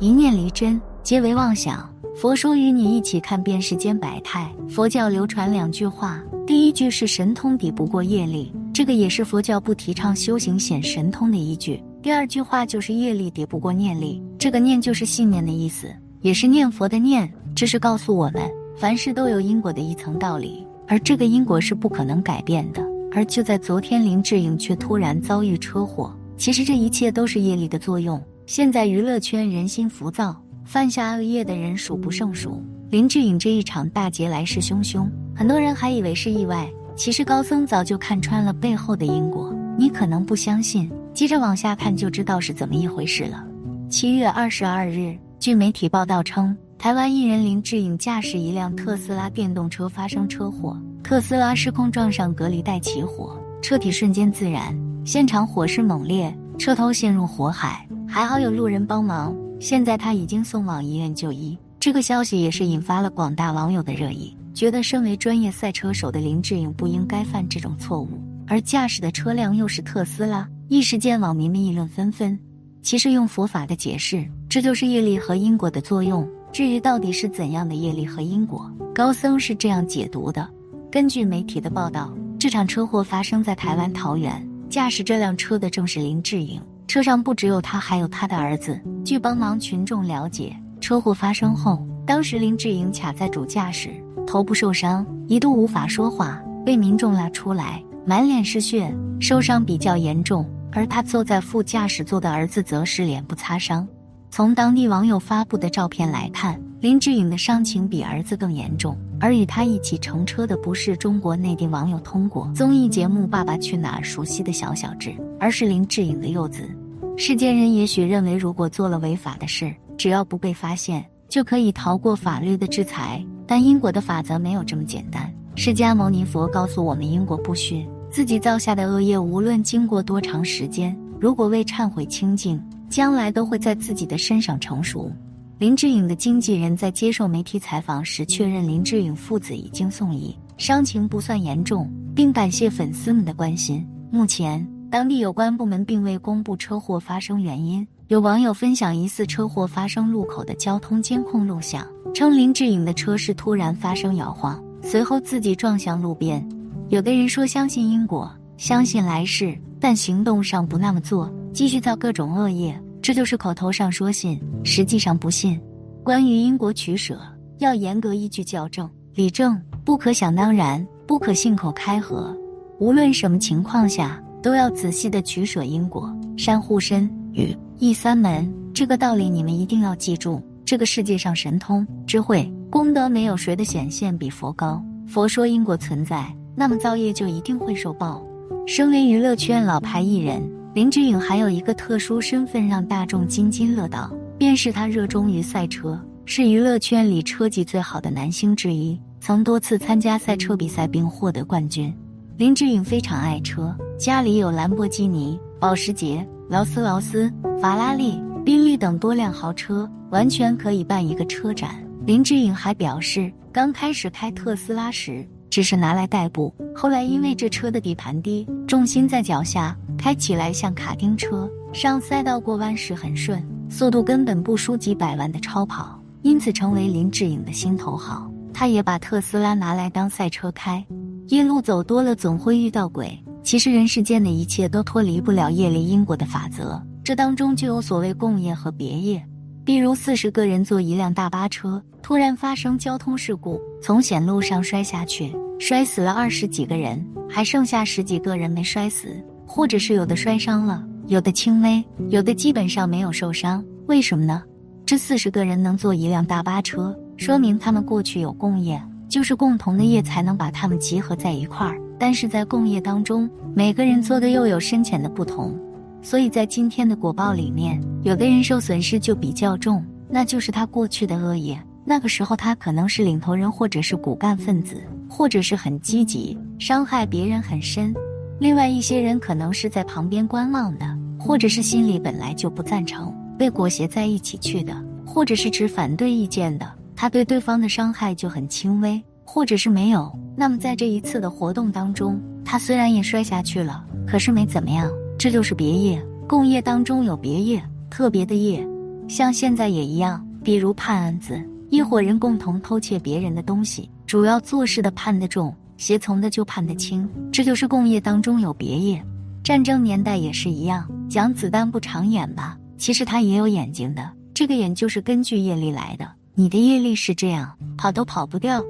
一念离真，皆为妄想。佛说与你一起看遍世间百态。佛教流传两句话，第一句是神通抵不过业力，这个也是佛教不提倡修行显神通的依据。第二句话就是业力抵不过念力，这个念就是信念的意思，也是念佛的念。这是告诉我们，凡事都有因果的一层道理，而这个因果是不可能改变的。而就在昨天，林志颖却突然遭遇车祸。其实这一切都是业力的作用。现在娱乐圈人心浮躁。犯下恶业的人数不胜数，林志颖这一场大劫来势汹汹，很多人还以为是意外，其实高僧早就看穿了背后的因果。你可能不相信，接着往下看就知道是怎么一回事了。七月二十二日，据媒体报道称，台湾艺人林志颖驾驶一辆特斯拉电动车发生车祸，特斯拉失控撞上隔离带起火，车体瞬间自燃，现场火势猛烈，车头陷入火海，还好有路人帮忙。现在他已经送往医院就医，这个消息也是引发了广大网友的热议，觉得身为专业赛车手的林志颖不应该犯这种错误，而驾驶的车辆又是特斯拉，一时间网民们议论纷纷。其实用佛法的解释，这就是业力和因果的作用。至于到底是怎样的业力和因果，高僧是这样解读的：根据媒体的报道，这场车祸发生在台湾桃园，驾驶这辆车的正是林志颖。车上不只有他，还有他的儿子。据帮忙群众了解，车祸发生后，当时林志颖卡在主驾驶，头部受伤，一度无法说话，被民众拉出来，满脸是血，受伤比较严重。而他坐在副驾驶座的儿子则是脸部擦伤。从当地网友发布的照片来看，林志颖的伤情比儿子更严重。而与他一起乘车的不是中国内地网友通过综艺节目《爸爸去哪儿》熟悉的小小智，而是林志颖的幼子。世间人也许认为，如果做了违法的事，只要不被发现，就可以逃过法律的制裁。但因果的法则没有这么简单。释迦牟尼佛告诉我们，因果不虚，自己造下的恶业，无论经过多长时间，如果未忏悔清净，将来都会在自己的身上成熟。林志颖的经纪人在接受媒体采访时确认，林志颖父子已经送医，伤情不算严重，并感谢粉丝们的关心。目前。当地有关部门并未公布车祸发生原因。有网友分享疑似车祸发生路口的交通监控录像，称林志颖的车是突然发生摇晃，随后自己撞向路边。有的人说相信因果，相信来世，但行动上不那么做，继续造各种恶业，这就是口头上说信，实际上不信。关于因果取舍，要严格依据校正理正，不可想当然，不可信口开河。无论什么情况下。都要仔细的取舍因果，善护身与义三门。这个道理你们一定要记住。这个世界上神通、智慧、功德，没有谁的显现比佛高。佛说因果存在，那么造业就一定会受报。身为娱乐圈老牌艺人，林志颖还有一个特殊身份让大众津津乐道，便是他热衷于赛车，是娱乐圈里车技最好的男星之一，曾多次参加赛车比赛并获得冠军。林志颖非常爱车，家里有兰博基尼、保时捷、劳斯劳斯、法拉利、宾利等多辆豪车，完全可以办一个车展。林志颖还表示，刚开始开特斯拉时只是拿来代步，后来因为这车的底盘低，重心在脚下，开起来像卡丁车，上赛道过弯时很顺，速度根本不输几百万的超跑，因此成为林志颖的心头好。他也把特斯拉拿来当赛车开。夜路走多了，总会遇到鬼。其实人世间的一切都脱离不了业力因果的法则，这当中就有所谓共业和别业。比如四十个人坐一辆大巴车，突然发生交通事故，从险路上摔下去，摔死了二十几个人，还剩下十几个人没摔死，或者是有的摔伤了，有的轻微，有的基本上没有受伤。为什么呢？这四十个人能坐一辆大巴车，说明他们过去有共业。就是共同的业才能把他们集合在一块儿，但是在共业当中，每个人做的又有深浅的不同，所以在今天的果报里面，有的人受损失就比较重，那就是他过去的恶业。那个时候他可能是领头人，或者是骨干分子，或者是很积极，伤害别人很深。另外一些人可能是在旁边观望的，或者是心里本来就不赞成，被裹挟在一起去的，或者是持反对意见的。他对对方的伤害就很轻微，或者是没有。那么在这一次的活动当中，他虽然也摔下去了，可是没怎么样。这就是别业，共业当中有别业，特别的业。像现在也一样，比如判案子，一伙人共同偷窃别人的东西，主要做事的判得重，胁从的就判得轻，这就是共业当中有别业。战争年代也是一样，讲子弹不长眼吧，其实他也有眼睛的，这个眼就是根据业力来的。你的业力是这样，跑都跑不掉。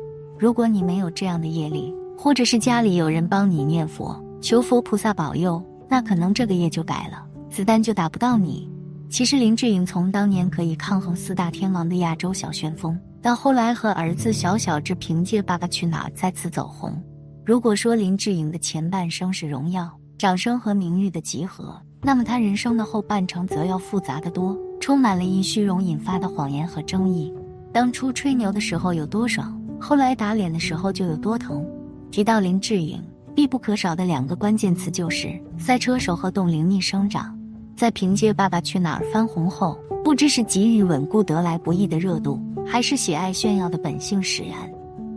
如果你没有这样的业力，或者是家里有人帮你念佛，求佛菩萨保佑，那可能这个业就改了，子弹就打不到你。其实林志颖从当年可以抗衡四大天王的亚洲小旋风，到后来和儿子小小志凭借《爸爸去哪儿》再次走红。如果说林志颖的前半生是荣耀。掌声和名誉的集合，那么他人生的后半程则要复杂的多，充满了因虚荣引发的谎言和争议。当初吹牛的时候有多爽，后来打脸的时候就有多疼。提到林志颖，必不可少的两个关键词就是赛车手和冻龄逆生长。在凭借《爸爸去哪儿》翻红后，不知是给予稳固得来不易的热度，还是喜爱炫耀的本性使然，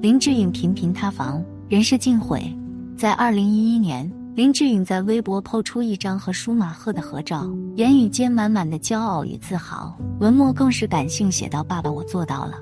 林志颖频频塌房，人设尽毁。在二零一一年。林志颖在微博抛出一张和舒马赫的合照，言语间满满的骄傲与自豪，文末更是感性写道：“爸爸，我做到了。”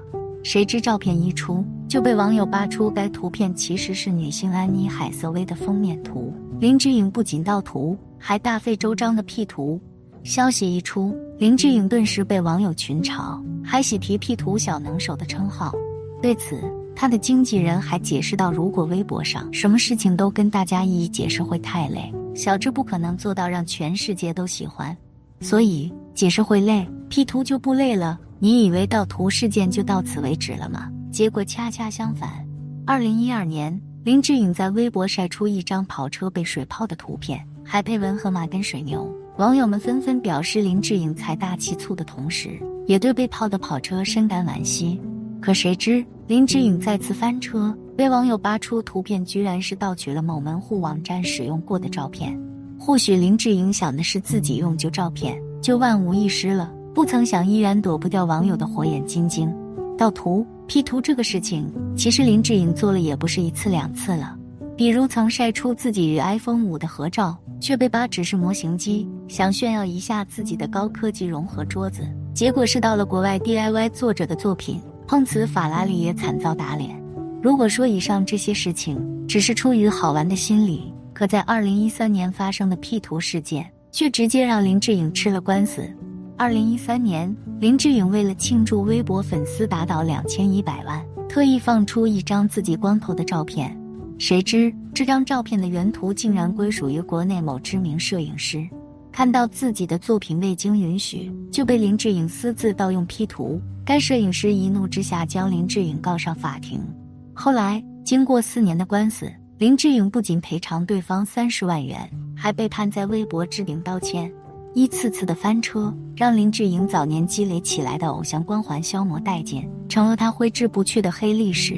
谁知照片一出，就被网友扒出该图片其实是女星安妮海瑟薇的封面图。林志颖不仅盗图，还大费周章的 P 图。消息一出，林志颖顿时被网友群嘲，还喜提 P 图小能手的称号。对此，他的经纪人还解释到：“如果微博上什么事情都跟大家一一解释会太累，小智不可能做到让全世界都喜欢，所以解释会累，P 图就不累了。你以为盗图事件就到此为止了吗？结果恰恰相反。二零一二年，林志颖在微博晒出一张跑车被水泡的图片，还配文和马跟水牛，网友们纷纷表示林志颖财大气粗的同时，也对被泡的跑车深感惋惜。可谁知？林志颖再次翻车，被网友扒出图片，居然是盗取了某门户网站使用过的照片。或许林志颖想的是自己用旧照片就万无一失了，不曾想依然躲不掉网友的火眼金睛。盗图、P 图这个事情，其实林志颖做了也不是一次两次了。比如曾晒出自己与 iPhone 五的合照，却被扒只是模型机，想炫耀一下自己的高科技融合桌子，结果是到了国外 DIY 作者的作品。碰瓷法拉利也惨遭打脸。如果说以上这些事情只是出于好玩的心理，可在二零一三年发生的 P 图事件，却直接让林志颖吃了官司。二零一三年，林志颖为了庆祝微博粉丝达到两千一百万，特意放出一张自己光头的照片。谁知这张照片的原图竟然归属于国内某知名摄影师。看到自己的作品未经允许就被林志颖私自盗用 P 图，该摄影师一怒之下将林志颖告上法庭。后来经过四年的官司，林志颖不仅赔偿对方三十万元，还被判在微博置顶道歉。一次次的翻车，让林志颖早年积累起来的偶像光环消磨殆尽，成了他挥之不去的黑历史。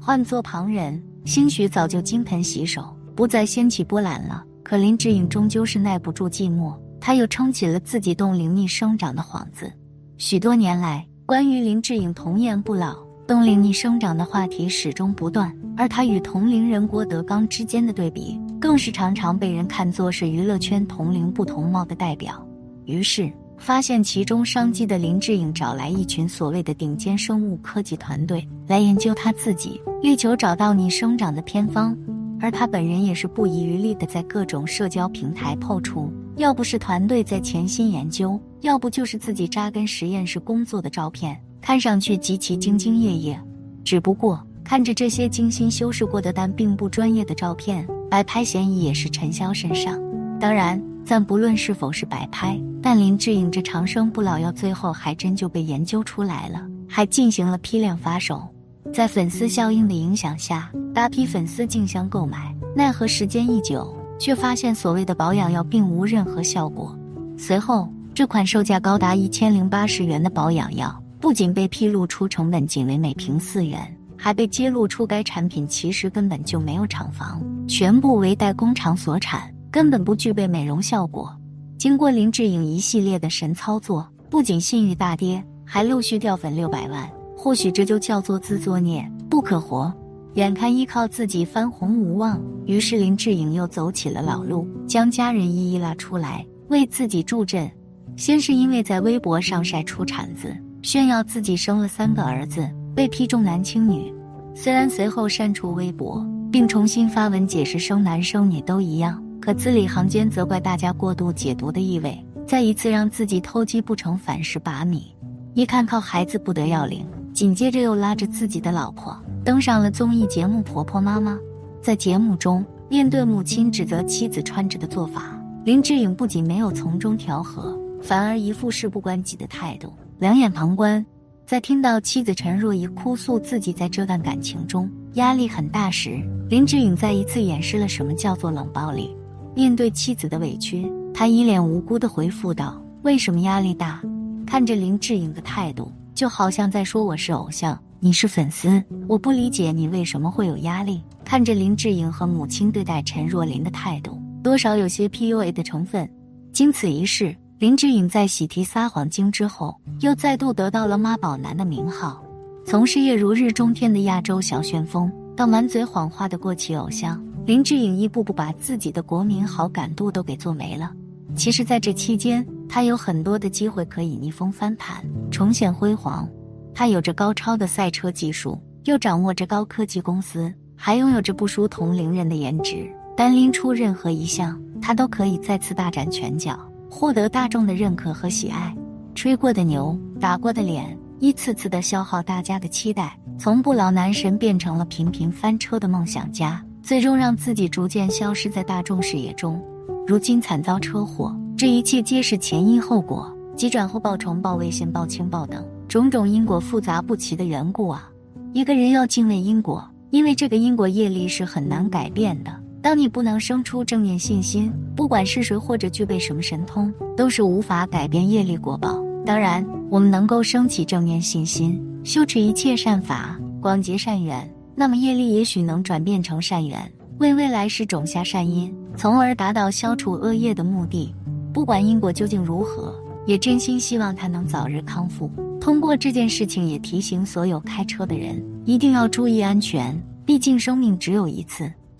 换做旁人，兴许早就金盆洗手，不再掀起波澜了。可林志颖终究是耐不住寂寞，他又撑起了自己冻龄逆生长的幌子。许多年来，关于林志颖童颜不老、冻龄逆生长的话题始终不断，而他与同龄人郭德纲之间的对比，更是常常被人看作是娱乐圈同龄不同貌的代表。于是，发现其中商机的林志颖找来一群所谓的顶尖生物科技团队来研究他自己，力求找到你生长的偏方。而他本人也是不遗余力的在各种社交平台抛出，要不是团队在潜心研究，要不就是自己扎根实验室工作的照片，看上去极其兢兢业业。只不过看着这些精心修饰过的但并不专业的照片，摆拍嫌疑也是陈潇身上。当然，暂不论是否是摆拍，但林志颖这长生不老药最后还真就被研究出来了，还进行了批量发售。在粉丝效应的影响下，大批粉丝竞相购买，奈何时间一久，却发现所谓的保养药并无任何效果。随后，这款售价高达一千零八十元的保养药，不仅被披露出成本仅为每瓶四元，还被揭露出该产品其实根本就没有厂房，全部为代工厂所产，根本不具备美容效果。经过林志颖一系列的神操作，不仅信誉大跌，还陆续掉粉六百万。或许这就叫做自作孽不可活。眼看依靠自己翻红无望，于是林志颖又走起了老路，将家人一一拉出来为自己助阵。先是因为在微博上晒出产子，炫耀自己生了三个儿子，被批重男轻女。虽然随后删除微博，并重新发文解释生男生女都一样，可字里行间责怪大家过度解读的意味，再一次让自己偷鸡不成反蚀把米。一看靠孩子不得要领，紧接着又拉着自己的老婆登上了综艺节目《婆婆妈妈》。在节目中，面对母亲指责妻子穿着的做法，林志颖不仅没有从中调和，反而一副事不关己的态度，两眼旁观。在听到妻子陈若仪哭诉自己在这段感情中压力很大时，林志颖再一次演示了什么叫做冷暴力。面对妻子的委屈，他一脸无辜地回复道：“为什么压力大？”看着林志颖的态度，就好像在说：“我是偶像，你是粉丝，我不理解你为什么会有压力。”看着林志颖和母亲对待陈若琳的态度，多少有些 PUA 的成分。经此一事。林志颖在喜提撒谎精之后，又再度得到了妈宝男的名号。从事业如日中天的亚洲小旋风，到满嘴谎话的过气偶像，林志颖一步步把自己的国民好感度都给做没了。其实，在这期间，他有很多的机会可以逆风翻盘，重现辉煌。他有着高超的赛车技术，又掌握着高科技公司，还拥有着不输同龄人的颜值。单拎出任何一项，他都可以再次大展拳脚。获得大众的认可和喜爱，吹过的牛，打过的脸，一次次的消耗大家的期待，从不老男神变成了频频翻车的梦想家，最终让自己逐渐消失在大众视野中。如今惨遭车祸，这一切皆是前因后果，急转后报、重报、危险报、轻报等种种因果复杂不齐的缘故啊！一个人要敬畏因果，因为这个因果业力是很难改变的。当你不能生出正念信心，不管是谁或者具备什么神通，都是无法改变业力果报。当然，我们能够升起正念信心，修持一切善法，广结善缘，那么业力也许能转变成善缘，为未来世种下善因，从而达到消除恶业的目的。不管因果究竟如何，也真心希望他能早日康复。通过这件事情，也提醒所有开车的人一定要注意安全，毕竟生命只有一次。